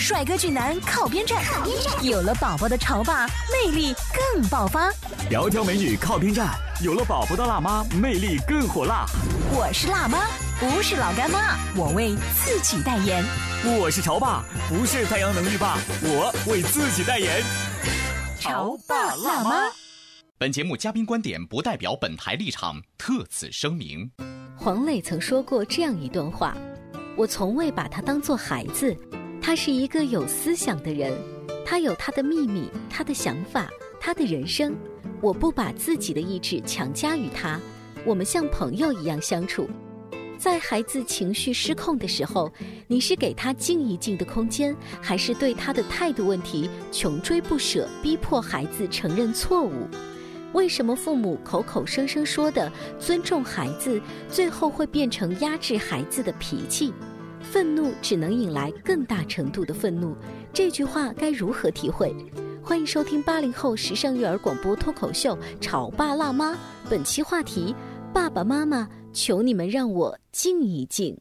帅哥俊男靠边站，有了宝宝的潮爸魅力更爆发。窈窕美女靠边站，有了宝宝的辣妈魅力更火辣。我是辣妈，不是老干妈，我为自己代言。我是潮爸，不是太阳能浴霸，我为自己代言。潮爸辣妈。本节目嘉宾观点不代表本台立场，特此声明。黄磊曾说过这样一段话：我从未把他当做孩子。他是一个有思想的人，他有他的秘密，他的想法，他的人生。我不把自己的意志强加于他，我们像朋友一样相处。在孩子情绪失控的时候，你是给他静一静的空间，还是对他的态度问题穷追不舍，逼迫孩子承认错误？为什么父母口口声声说的尊重孩子，最后会变成压制孩子的脾气？愤怒只能引来更大程度的愤怒，这句话该如何体会？欢迎收听八零后时尚育儿广播脱口秀《潮爸辣妈》，本期话题：爸爸妈妈，求你们让我静一静。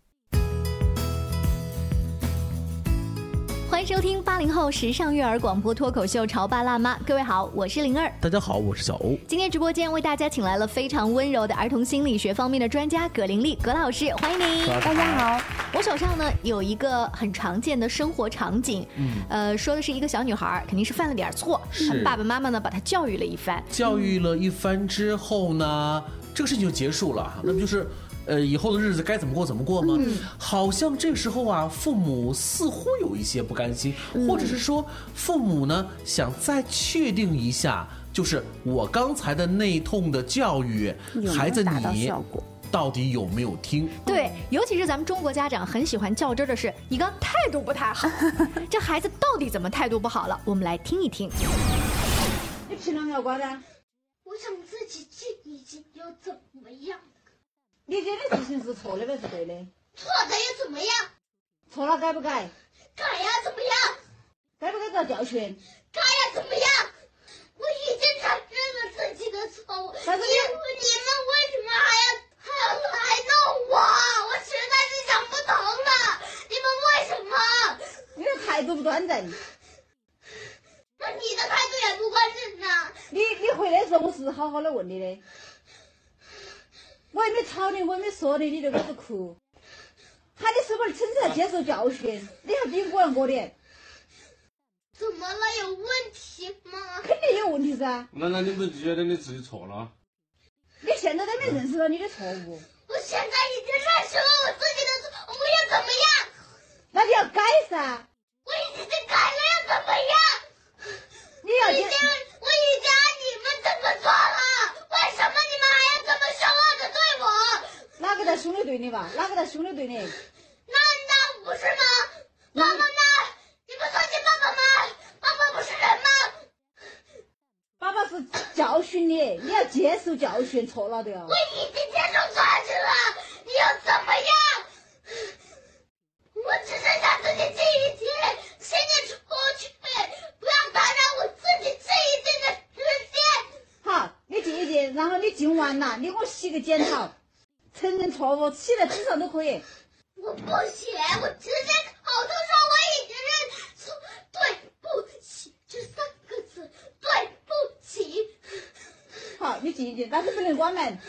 欢迎收听八零后时尚育儿广播脱口秀《潮爸辣妈》，各位好，我是灵儿，大家好，我是小欧。今天直播间为大家请来了非常温柔的儿童心理学方面的专家葛玲丽葛老师，欢迎您。大家好，我手上呢有一个很常见的生活场景，嗯，呃，说的是一个小女孩肯定是犯了点错，是爸爸妈妈呢把她教育了一番，教育了一番之后呢，这个事情就结束了，那不就是？呃，以后的日子该怎么过怎么过吗？好像这时候啊，父母似乎有一些不甘心，或者是说，父母呢想再确定一下，就是我刚才的那通的教育，孩子你到底有没有听？对，尤其是咱们中国家长很喜欢较真的是，你刚态度不太好，这孩子到底怎么态度不好了？我们来听一听。你凭什么要管呢？我想自己静一静，又怎么样？你这的事情是错的还是对的？错的又怎么样？错了改不改？改呀，怎么样？该不该遭教训？改呀，怎么样？我已经承认了自己的错误。但是你你们为什么还要还要来弄我？我实在是想不通了，你们为什么？你的态度不端正。那你的态度也不端正呐。你你回来的时候，我是好好的问你的。我也没吵你，我也没说你，你就开始哭。喊你是不是趁机要接受教训？你还比我要恶劣。怎么了？有问题吗？肯定有问题噻。难道你不觉得你自己错了？你现在都没认识到你的错误。我现在已经认识了我自己的错，我要怎么样？那你要改噻。我已经改了，要怎么样？你要。我已经，我已经按你们这么做我？哪个在兄弟队里吧？哪个在兄弟队里？那那不是吗？妈妈呢？你不尊敬爸爸吗？爸爸不是人吗？爸爸是教训你，你要接受教训，错了的哦。我已经接受教训了，你又怎么样？我只是想自己静一静，请你出去，不要打扰我自己静一静的时间。好，你静一静，然后你静完了，你给我洗个检讨，承认错误，写在纸上都可以。我不写，我直接口头说我已经认错，对不起这三个字，对不起。好，你记一记，但是不能关门。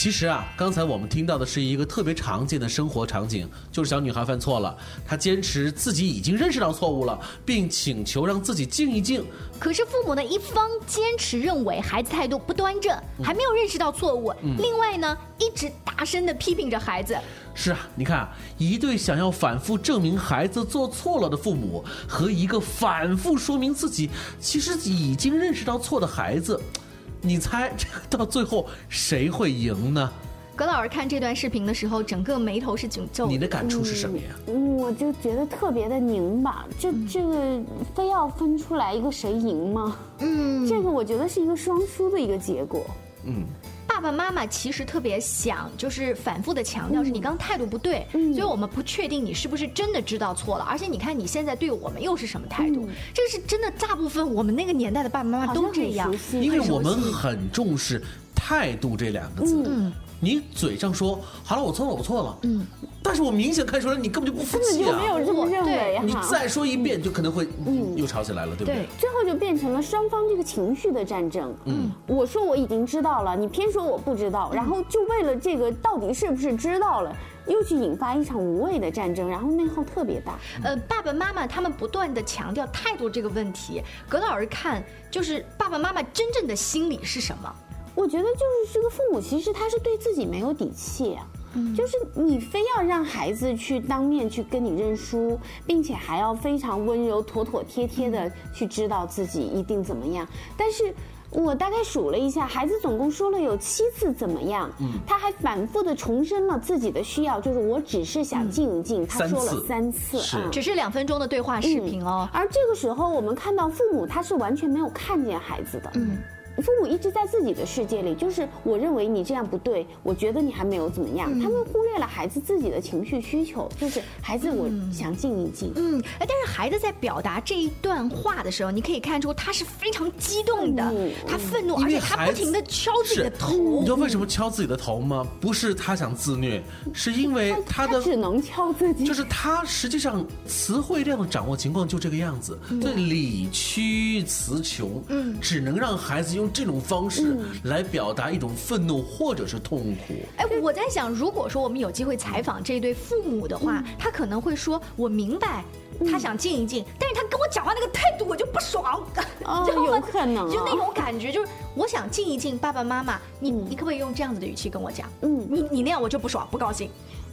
其实啊，刚才我们听到的是一个特别常见的生活场景，就是小女孩犯错了，她坚持自己已经认识到错误了，并请求让自己静一静。可是父母呢，一方坚持认为孩子态度不端正，还没有认识到错误；另外呢，一直大声的批评着孩子。是啊，你看啊，一对想要反复证明孩子做错了的父母，和一个反复说明自己其实已经认识到错的孩子，你猜这个到最后谁会赢呢？葛老师看这段视频的时候，整个眉头是紧皱的。你的感触是什么呀？我就觉得特别的拧巴，这这个非要分出来一个谁赢吗？嗯，这个我觉得是一个双输的一个结果。嗯，爸爸妈妈其实特别想，就是反复的强调是你刚态度不对，所以我们不确定你是不是真的知道错了。而且你看你现在对我们又是什么态度？这个是真的，大部分我们那个年代的爸爸妈妈都这样，因为我们很重视态度这两个字。嗯。你嘴上说好了，我错了，我错了。嗯，但是我明显看出来你根本就不服气啊！没有这么认为你再说一遍，就可能会又吵起来了，对不对？最后就变成了双方这个情绪的战争。嗯，我说我已经知道了，你偏说我不知道，然后就为了这个到底是不是知道了，又去引发一场无谓的战争，然后内耗特别大。呃，爸爸妈妈他们不断的强调态度这个问题，葛老师看就是爸爸妈妈真正的心理是什么？我觉得就是这个父母，其实他是对自己没有底气啊，就是你非要让孩子去当面去跟你认输，并且还要非常温柔、妥妥帖帖的去知道自己一定怎么样。但是我大概数了一下，孩子总共说了有七次怎么样，他还反复的重申了自己的需要，就是我只是想静一静。他说了三次啊，只是两分钟的对话视频哦。而这个时候，我们看到父母他是完全没有看见孩子的。嗯。父母一直在自己的世界里，就是我认为你这样不对，我觉得你还没有怎么样。他们忽略了孩子自己的情绪需求，就是孩子，我想静一静。嗯，哎，但是孩子在表达这一段话的时候，你可以看出他是非常激动的，他愤怒，而且他不停的敲自己的头。你知道为什么敲自己的头吗？不是他想自虐，是因为他的只能敲自己。就是他实际上词汇量的掌握情况就这个样子，对理屈词穷，嗯，只能让孩子用。这种方式来表达一种愤怒或者是痛苦。哎，我在想，如果说我们有机会采访这对父母的话，他可能会说：“我明白，他想静一静，但是他跟我讲话那个态度我就不爽。”哦，有可能，就那种感觉，就是我想静一静，爸爸妈妈，你你可不可以用这样子的语气跟我讲？嗯，你你那样我就不爽，不高兴。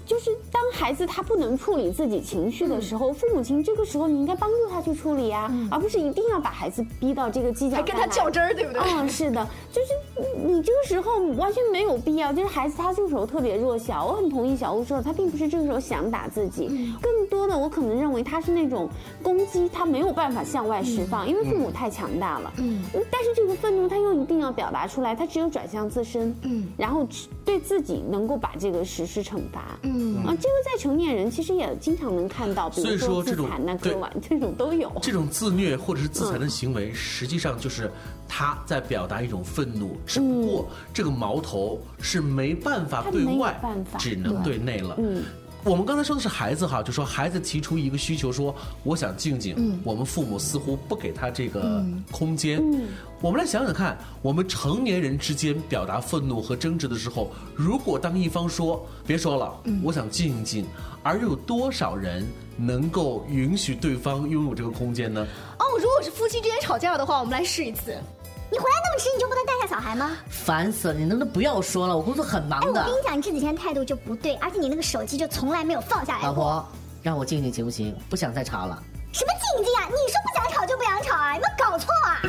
就是当孩子他不能处理自己情绪的时候，父母亲这个时候你应该帮助他去处理呀，而不是一定要把孩子逼到这个犄角还跟他较真儿，对不对？嗯，是的，就是你这个时候完全没有必要。就是孩子他这个时候特别弱小，我很同意小欧说的，他并不是这个时候想打自己，更多的我可能认为他是那种攻击，他没有办法向外释放，因为父母太强大了。嗯，但是这个愤怒他又一定要表达出来，他只有转向自身，嗯，然后对自己能够把这个实施惩罚，嗯。啊，这个在成年人其实也经常能看到，比如说自残呐、割腕这种都有。这种自虐或者是自残的行为，实际上就是他在表达一种愤怒，只不过这个矛头是没办法对外，只能对内了。嗯。我们刚才说的是孩子哈，就说孩子提出一个需求，说我想静静，我们父母似乎不给他这个空间。我们来想想看，我们成年人之间表达愤怒和争执的时候，如果当一方说别说了，我想静一静，而有多少人能够允许对方拥有这个空间呢？哦，如果是夫妻之间吵架的话，我们来试一次。你回来那么迟，你就不能带下小孩吗？烦死了！你能不能不要说了？我工作很忙的。哎，我跟你讲，你这几天态度就不对，而且你那个手机就从来没有放下来过。老婆，让我静静行不行？不想再吵了。什么静静啊？你说不想吵就不想吵啊？有没有搞错啊？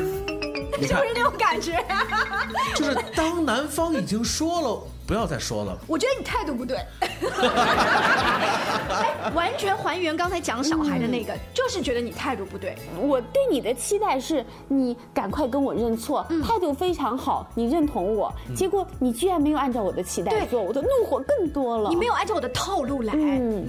是不是那种感觉？就是当男方已经说了。不要再说了，我觉得你态度不对。完全还原刚才讲小孩的那个，就是觉得你态度不对。我对你的期待是你赶快跟我认错，态度非常好，你认同我。结果你居然没有按照我的期待做，我的怒火更多了。你没有按照我的套路来。嗯，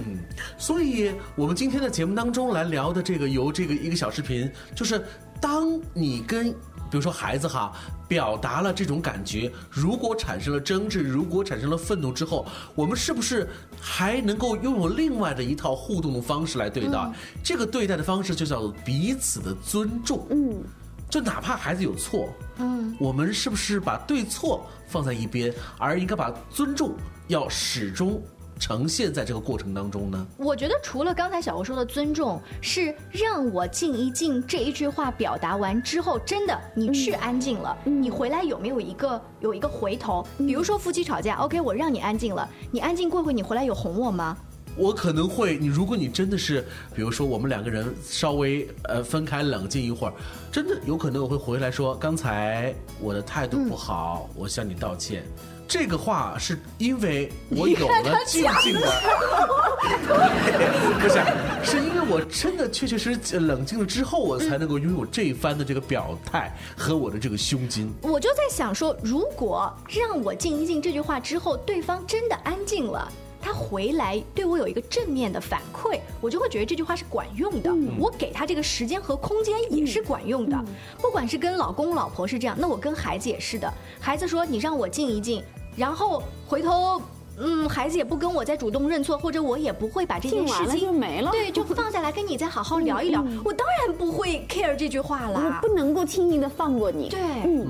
所以我们今天的节目当中来聊的这个，由这个一个小视频，就是当你跟。比如说孩子哈，表达了这种感觉，如果产生了争执，如果产生了愤怒之后，我们是不是还能够拥有另外的一套互动的方式来对待？这个对待的方式就叫做彼此的尊重。嗯。就哪怕孩子有错，嗯，我们是不是把对错放在一边，而应该把尊重要始终呈现在这个过程当中呢？我觉得除了刚才小欧说的尊重，是让我静一静这一句话表达完之后，真的你去安静了，你回来有没有一个有一个回头？比如说夫妻吵架，OK，我让你安静了，你安静过会，你回来有哄我吗？我可能会，你如果你真的是，比如说我们两个人稍微呃分开冷静一会儿，真的有可能我会回来说，刚才我的态度不好，我向你道歉。这个话是因为我有了静静的，不是，是因为我真的确确实实冷静了之后，我才能够拥有这一番的这个表态和我的这个胸襟。我就在想说，如果让我静一静这句话之后，对方真的安静了。他回来对我有一个正面的反馈，我就会觉得这句话是管用的。我给他这个时间和空间也是管用的。不管是跟老公老婆是这样，那我跟孩子也是的。孩子说你让我静一静，然后回头，嗯，孩子也不跟我再主动认错，或者我也不会把这件事情就没了，对，就放下来跟你再好好聊一聊。我当然不会 care 这句话了，我不能够轻易的放过你。对，嗯。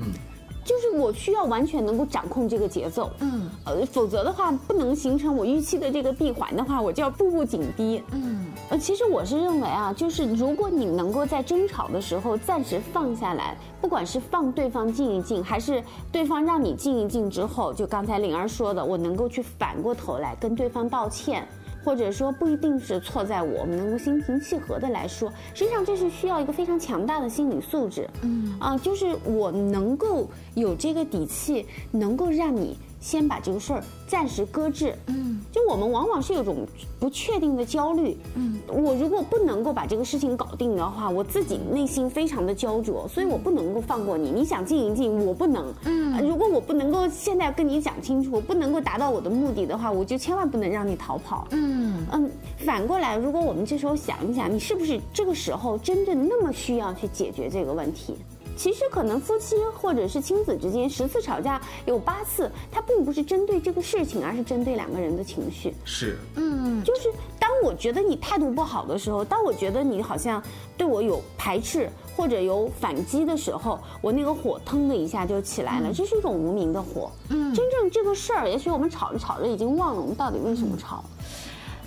就是我需要完全能够掌控这个节奏，嗯，呃，否则的话不能形成我预期的这个闭环的话，我就要步步紧逼，嗯，呃，其实我是认为啊，就是如果你能够在争吵的时候暂时放下来，不管是放对方静一静，还是对方让你静一静之后，就刚才灵儿说的，我能够去反过头来跟对方道歉。或者说不一定是错在我们能够心平气和的来说，实际上这是需要一个非常强大的心理素质。嗯啊，就是我能够有这个底气，能够让你。先把这个事儿暂时搁置。嗯，就我们往往是有种不确定的焦虑。嗯，我如果不能够把这个事情搞定的话，我自己内心非常的焦灼，所以我不能够放过你。你想静一静，我不能。嗯，如果我不能够现在跟你讲清楚，不能够达到我的目的的话，我就千万不能让你逃跑。嗯嗯，反过来，如果我们这时候想一想，你是不是这个时候真正那么需要去解决这个问题？其实可能夫妻或者是亲子之间十次吵架有八次，他并不是针对这个事情，而是针对两个人的情绪。是，嗯，就是当我觉得你态度不好的时候，当我觉得你好像对我有排斥或者有反击的时候，我那个火腾的一下就起来了，这是一种无名的火。嗯，真正这个事儿，也许我们吵着吵着已经忘了我们到底为什么吵。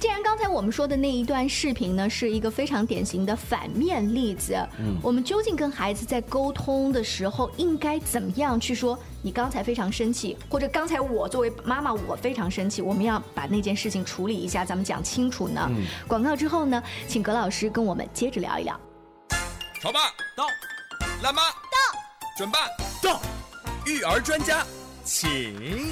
既然刚才我们说的那一段视频呢，是一个非常典型的反面例子，嗯，我们究竟跟孩子在沟通的时候应该怎么样去说？你刚才非常生气，或者刚才我作为妈妈我非常生气，我们要把那件事情处理一下，咱们讲清楚呢。广告之后呢，请葛老师跟我们接着聊一聊。潮爸到，辣妈到，准爸到，育儿专家请。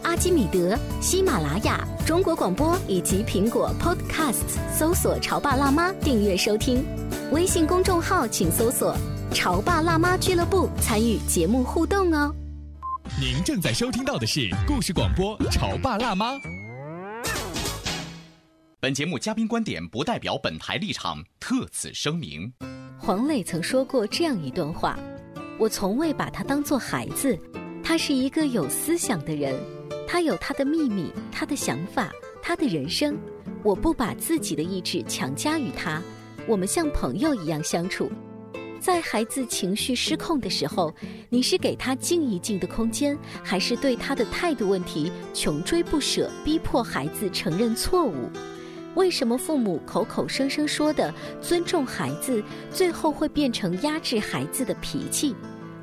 阿基米德、喜马拉雅、中国广播以及苹果 Podcasts，搜索“潮爸辣妈”订阅收听。微信公众号请搜索“潮爸辣妈俱乐部”，参与节目互动哦。您正在收听到的是故事广播《潮爸辣妈》。本节目嘉宾观点不代表本台立场，特此声明。黄磊曾说过这样一段话。我从未把他当做孩子，他是一个有思想的人，他有他的秘密，他的想法，他的人生。我不把自己的意志强加于他，我们像朋友一样相处。在孩子情绪失控的时候，你是给他静一静的空间，还是对他的态度问题穷追不舍，逼迫孩子承认错误？为什么父母口口声声说的尊重孩子，最后会变成压制孩子的脾气？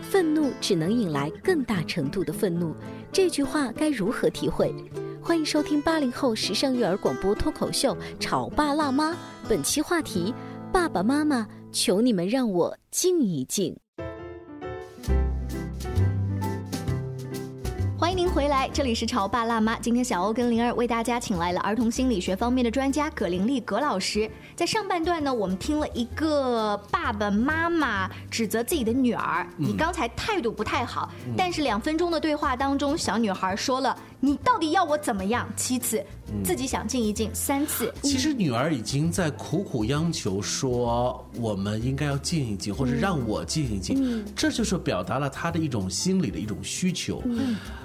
愤怒只能引来更大程度的愤怒，这句话该如何体会？欢迎收听八零后时尚育儿广播脱口秀《潮爸辣妈》，本期话题：爸爸妈妈，求你们让我静一静。欢迎您回来，这里是潮爸辣妈。今天小欧跟灵儿为大家请来了儿童心理学方面的专家葛玲丽葛老师。在上半段呢，我们听了一个爸爸妈妈指责自己的女儿：“你刚才态度不太好。”但是两分钟的对话当中，小女孩说了：“你到底要我怎么样？”七次，自己想静一静三次。其实女儿已经在苦苦央求说，我们应该要静一静，或者让我静一静。这就是表达了她的一种心理的一种需求。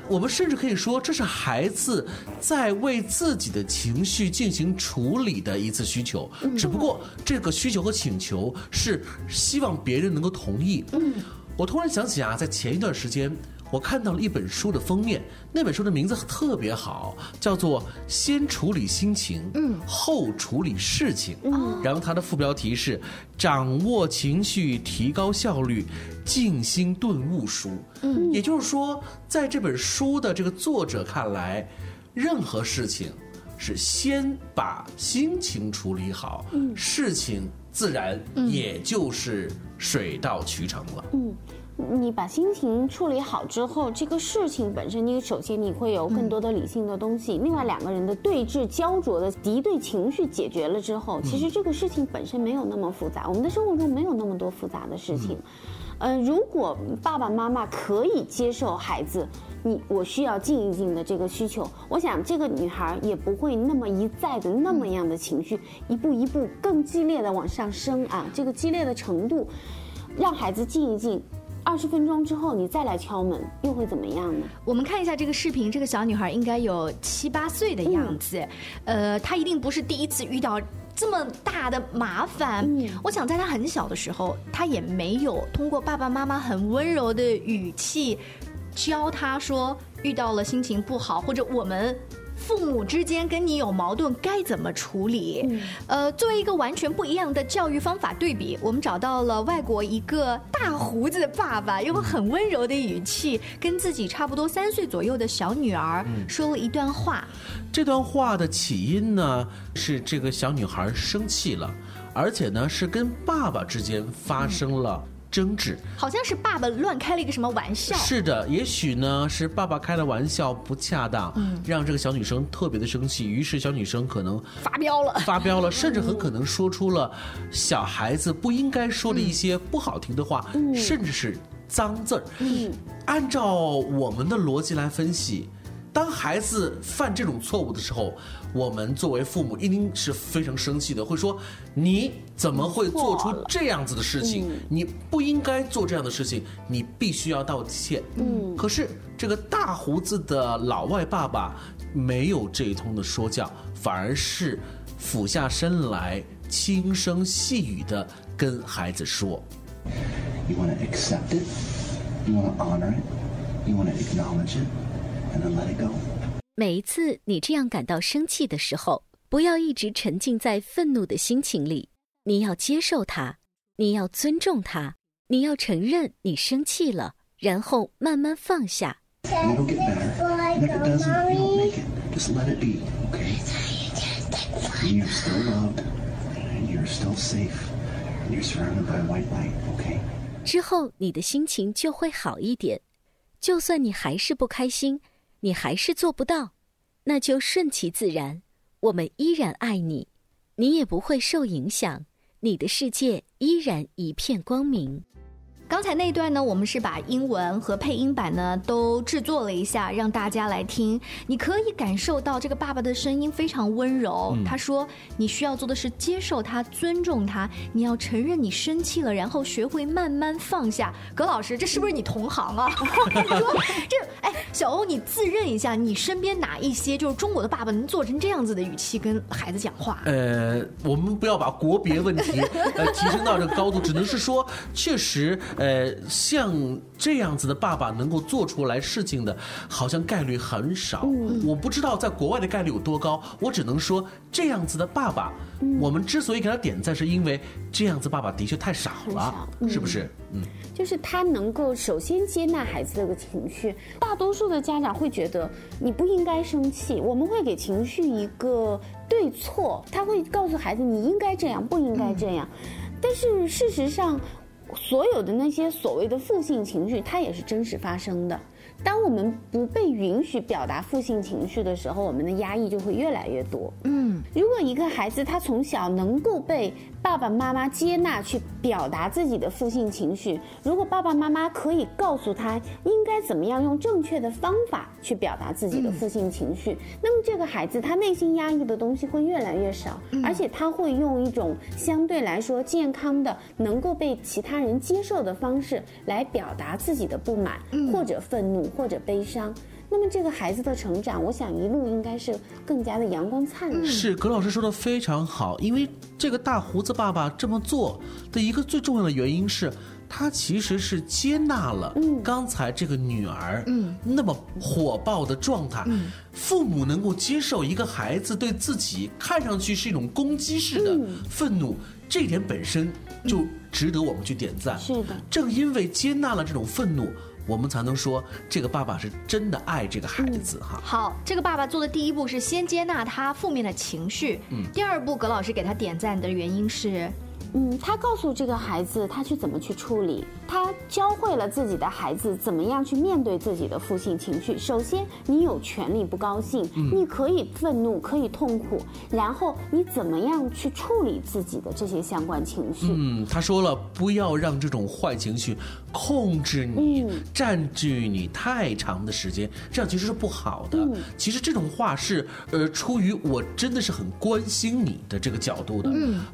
我们甚至可以说，这是孩子在为自己的情绪进行处理的一次需求。只不过这个需求和请求是希望别人能够同意。嗯我突然想起啊，在前一段时间。我看到了一本书的封面，那本书的名字特别好，叫做《先处理心情，嗯，后处理事情》。嗯，然后它的副标题是“掌握情绪，提高效率，静心顿悟书”。嗯，也就是说，在这本书的这个作者看来，任何事情是先把心情处理好，嗯，事情自然也就是水到渠成了。嗯。你把心情处理好之后，这个事情本身，你首先你会有更多的理性的东西。另外两个人的对峙、焦灼的敌对情绪解决了之后，其实这个事情本身没有那么复杂。我们的生活中没有那么多复杂的事情。嗯，如果爸爸妈妈可以接受孩子，你我需要静一静的这个需求，我想这个女孩也不会那么一再的那么样的情绪，一步一步更激烈的往上升啊。这个激烈的程度，让孩子静一静。二十分钟之后，你再来敲门，又会怎么样呢？我们看一下这个视频，这个小女孩应该有七八岁的样子，呃，她一定不是第一次遇到这么大的麻烦。我想在他很小的时候，他也没有通过爸爸妈妈很温柔的语气教他说，遇到了心情不好，或者我们。父母之间跟你有矛盾该怎么处理？呃，作为一个完全不一样的教育方法对比，我们找到了外国一个大胡子的爸爸，用很温柔的语气跟自己差不多三岁左右的小女儿说了一段话。这段话的起因呢，是这个小女孩生气了，而且呢是跟爸爸之间发生了。争执，好像是爸爸乱开了一个什么玩笑。是的，也许呢是爸爸开的玩笑不恰当，嗯，让这个小女生特别的生气，于是小女生可能发飙了，发飙了，甚至很可能说出了小孩子不应该说的一些不好听的话，甚至是脏字儿。嗯，按照我们的逻辑来分析。当孩子犯这种错误的时候，我们作为父母一定是非常生气的，会说：“你怎么会做出这样子的事情？你不应该做这样的事情，你必须要道歉。”嗯。可是这个大胡子的老外爸爸没有这一通的说教，反而是俯下身来，轻声细语的跟孩子说：“You want to accept it? You want to honor it? You want to acknowledge it?” 每一次你这样感到生气的时候，不要一直沉浸在愤怒的心情里。你要接受它，你要尊重它，你要承认你生气了，然后慢慢放下。之后你的心情就会好一点。就算你还是不开心。你还是做不到，那就顺其自然。我们依然爱你，你也不会受影响，你的世界依然一片光明。刚才那段呢，我们是把英文和配音版呢都制作了一下，让大家来听。你可以感受到这个爸爸的声音非常温柔。他说：“你需要做的是接受他，尊重他。你要承认你生气了，然后学会慢慢放下。”葛老师，这是不是你同行啊？你 说这哎，小欧，你自认一下，你身边哪一些就是中国的爸爸能做成这样子的语气跟孩子讲话？呃，我们不要把国别问题呃提升到这个高度，只能是说，确实。呃，像这样子的爸爸能够做出来事情的，好像概率很少。我不知道在国外的概率有多高，我只能说这样子的爸爸，我们之所以给他点赞，是因为这样子爸爸的确太少了，是不是？嗯，就是他能够首先接纳孩子这个情绪。大多数的家长会觉得你不应该生气，我们会给情绪一个对错，他会告诉孩子你应该这样，不应该这样。但是事实上。所有的那些所谓的负性情绪，它也是真实发生的。当我们不被允许表达负性情绪的时候，我们的压抑就会越来越多。嗯，如果一个孩子他从小能够被爸爸妈妈接纳去表达自己的负性情绪，如果爸爸妈妈可以告诉他应该怎么样用正确的方法去表达自己的负性情绪，那么这个孩子他内心压抑的东西会越来越少，而且他会用一种相对来说健康的、能够被其他人接受的方式来表达自己的不满，或者愤怒，或者悲伤。那么这个孩子的成长，我想一路应该是更加的阳光灿烂。是葛老师说的非常好，因为这个大胡子爸爸这么做的一个最重要的原因是，他其实是接纳了刚才这个女儿那么火爆的状态。父母能够接受一个孩子对自己看上去是一种攻击式的愤怒，这一点本身就值得我们去点赞。是的，正因为接纳了这种愤怒。我们才能说这个爸爸是真的爱这个孩子哈。好，这个爸爸做的第一步是先接纳他负面的情绪。嗯。第二步，葛老师给他点赞的原因是。嗯，他告诉这个孩子他去怎么去处理，他教会了自己的孩子怎么样去面对自己的负性情绪。首先，你有权利不高兴，你可以愤怒，可以痛苦，然后你怎么样去处理自己的这些相关情绪？嗯，他说了，不要让这种坏情绪控制你，占据你太长的时间，这样其实是不好的。其实这种话是呃出于我真的是很关心你的这个角度的，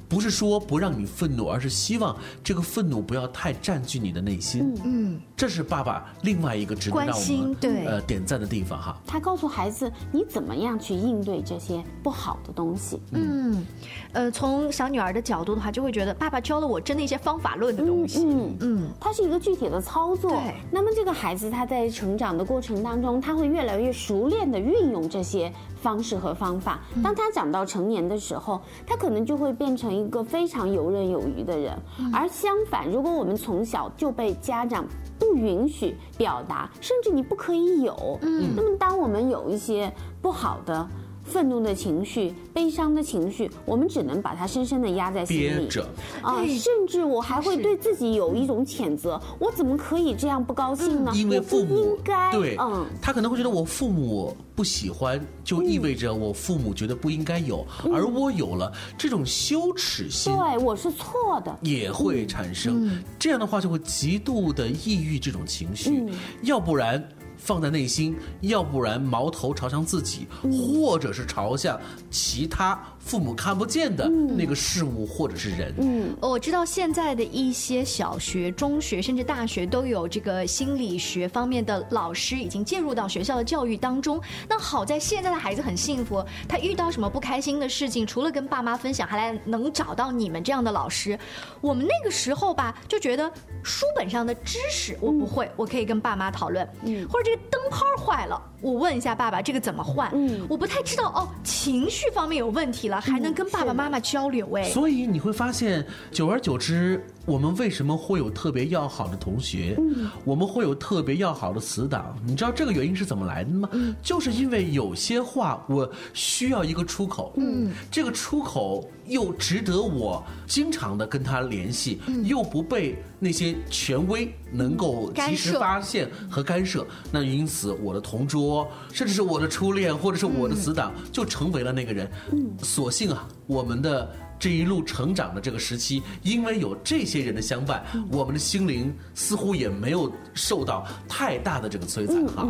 不是说不让你。愤怒，而是希望这个愤怒不要太占据你的内心。嗯，这是爸爸另外一个值得让我们呃点赞的地方哈。他告诉孩子，你怎么样去应对这些不好的东西。嗯，呃，从小女儿的角度的话，就会觉得爸爸教了我真的一些方法论的东西。嗯嗯，它是一个具体的操作。对。那么这个孩子他在成长的过程当中，他会越来越熟练的运用这些。方式和方法，当他长到成年的时候，他可能就会变成一个非常游刃有余的人。而相反，如果我们从小就被家长不允许表达，甚至你不可以有，嗯，那么当我们有一些不好的。愤怒的情绪、悲伤的情绪，我们只能把它深深的压在心里。憋着。啊，甚至我还会对自己有一种谴责：我怎么可以这样不高兴呢？因为父母应该对，嗯，他可能会觉得我父母不喜欢，就意味着我父母觉得不应该有，而我有了这种羞耻心，对我是错的，也会产生。这样的话就会极度的抑郁这种情绪，要不然。放在内心，要不然矛头朝向自己，或者是朝向其他。父母看不见的那个事物或者是人。嗯，我知道现在的一些小学、中学甚至大学都有这个心理学方面的老师已经介入到学校的教育当中。那好在现在的孩子很幸福，他遇到什么不开心的事情，除了跟爸妈分享，还来能找到你们这样的老师。我们那个时候吧，就觉得书本上的知识我不会，我可以跟爸妈讨论。嗯，或者这个灯泡坏了。我问一下爸爸，这个怎么换？嗯，我不太知道哦。情绪方面有问题了，还能跟爸爸妈妈交流哎。所以你会发现，久而久之，我们为什么会有特别要好的同学？嗯，我们会有特别要好的死党。你知道这个原因是怎么来的吗？嗯，就是因为有些话我需要一个出口。嗯，这个出口又值得我经常的跟他联系，又不被那些权威能够及时发现和干涉。那因此，我的同桌。甚至是我的初恋，或者是我的死党，就成为了那个人。嗯，所幸啊，我们的这一路成长的这个时期，因为有这些人的相伴，我们的心灵似乎也没有受到太大的这个摧残哈。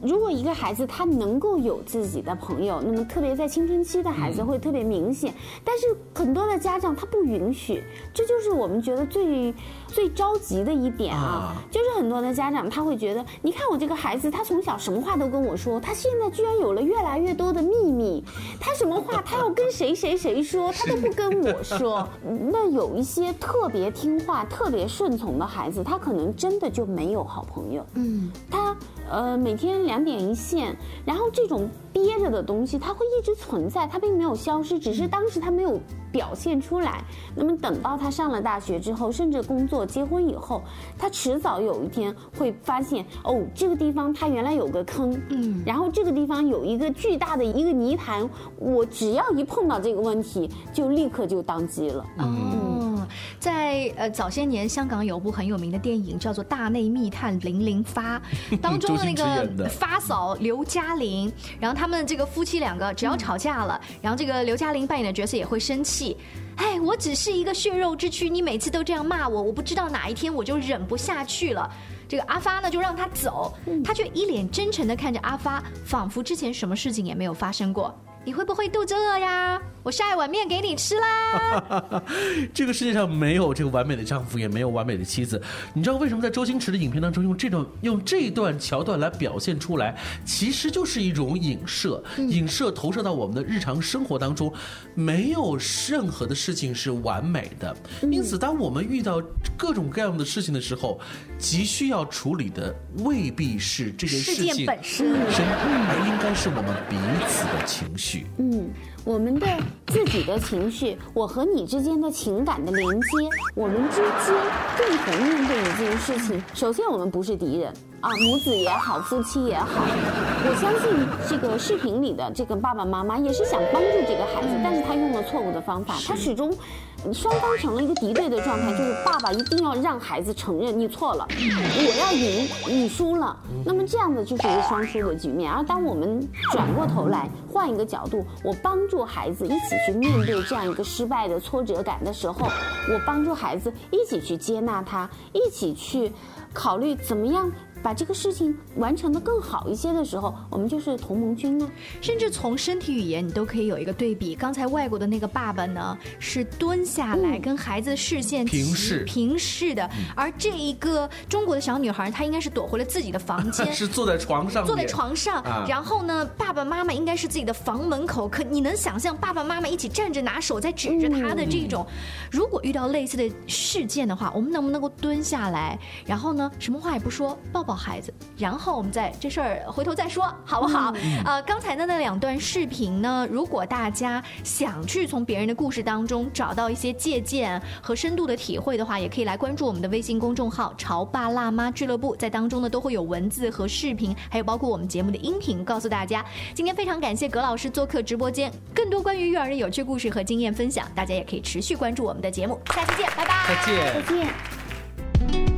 如果一个孩子他能够有自己的朋友，那么特别在青春期的孩子会特别明显。但是很多的家长他不允许，这就是我们觉得最最着急的一点啊。就是很多的家长他会觉得，你看我这个孩子，他从小什么话都跟我说，他现在居然有了越来越多的秘密。他什么话他要跟谁谁谁说，他都不跟我说。那有一些特别听话、特别顺从的孩子，他可能真的就没有好朋友。嗯，他。呃，每天两点一线，然后这种憋着的东西，它会一直存在，它并没有消失，只是当时它没有表现出来。那么等到他上了大学之后，甚至工作、结婚以后，他迟早有一天会发现，哦，这个地方他原来有个坑，嗯，然后这个地方有一个巨大的一个泥潭，我只要一碰到这个问题，就立刻就当机了。哦，在呃早些年，香港有部很有名的电影叫做《大内密探零零发》，当中的那个发嫂刘嘉玲，然后他们这个夫妻两个只要吵架了，然后这个刘嘉玲扮演的角色也会生气。哎，我只是一个血肉之躯，你每次都这样骂我，我不知道哪一天我就忍不下去了。这个阿发呢，就让他走，他却一脸真诚的看着阿发，仿佛之前什么事情也没有发生过。你会不会肚子饿呀？我下一碗面给你吃啦。这个世界上没有这个完美的丈夫，也没有完美的妻子。你知道为什么在周星驰的影片当中用这种用这一段桥段来表现出来，其实就是一种影射，影射投射到我们的日常生活当中，没有任何的事情是完美的。因此，当我们遇到各种各样的事情的时候，急需要处理的未必是这件事情本身而应该是我们彼此的情绪。嗯，我们的自己的情绪，我和你之间的情感的连接，我们之间共同面对一件事情。首先，我们不是敌人啊，母子也好，夫妻也好。我相信这个视频里的这个爸爸妈妈也是想帮助这个孩子，但是他用了错误的方法，他始终。双方成了一个敌对的状态，就是爸爸一定要让孩子承认你错了，我要赢，你输了。那么这样的就是一个双输的局面。而当我们转过头来，换一个角度，我帮助孩子一起去面对这样一个失败的挫折感的时候，我帮助孩子一起去接纳他，一起去考虑怎么样。把这个事情完成的更好一些的时候，我们就是同盟军啊。甚至从身体语言，你都可以有一个对比。刚才外国的那个爸爸呢，是蹲下来跟孩子的视线平视平视的，而这一个中国的小女孩，她应该是躲回了自己的房间，是坐在床上面，坐在床上，啊然后呢，爸爸妈妈应该是自己的房门口。可你能想象爸爸妈妈一起站着拿手在指着他的这种？如果遇到类似的事件的话，我们能不能够蹲下来，然后呢，什么话也不说，抱抱孩子，然后我们再这事儿回头再说，好不好？呃，刚才的那两段视频呢，如果大家想去从别人的故事当中找到一些借鉴和深度的体会的话，也可以来关注我们的微信公众号“潮爸辣妈俱乐部”，在当中呢都会有文字和视频，还有包括我们节目的音频，告诉大家。今天非常感谢葛老师做客直播间，更多关于育儿的有趣故事和经验分享，大家也可以持续关注我们的节目。下期见，拜拜。再见再见。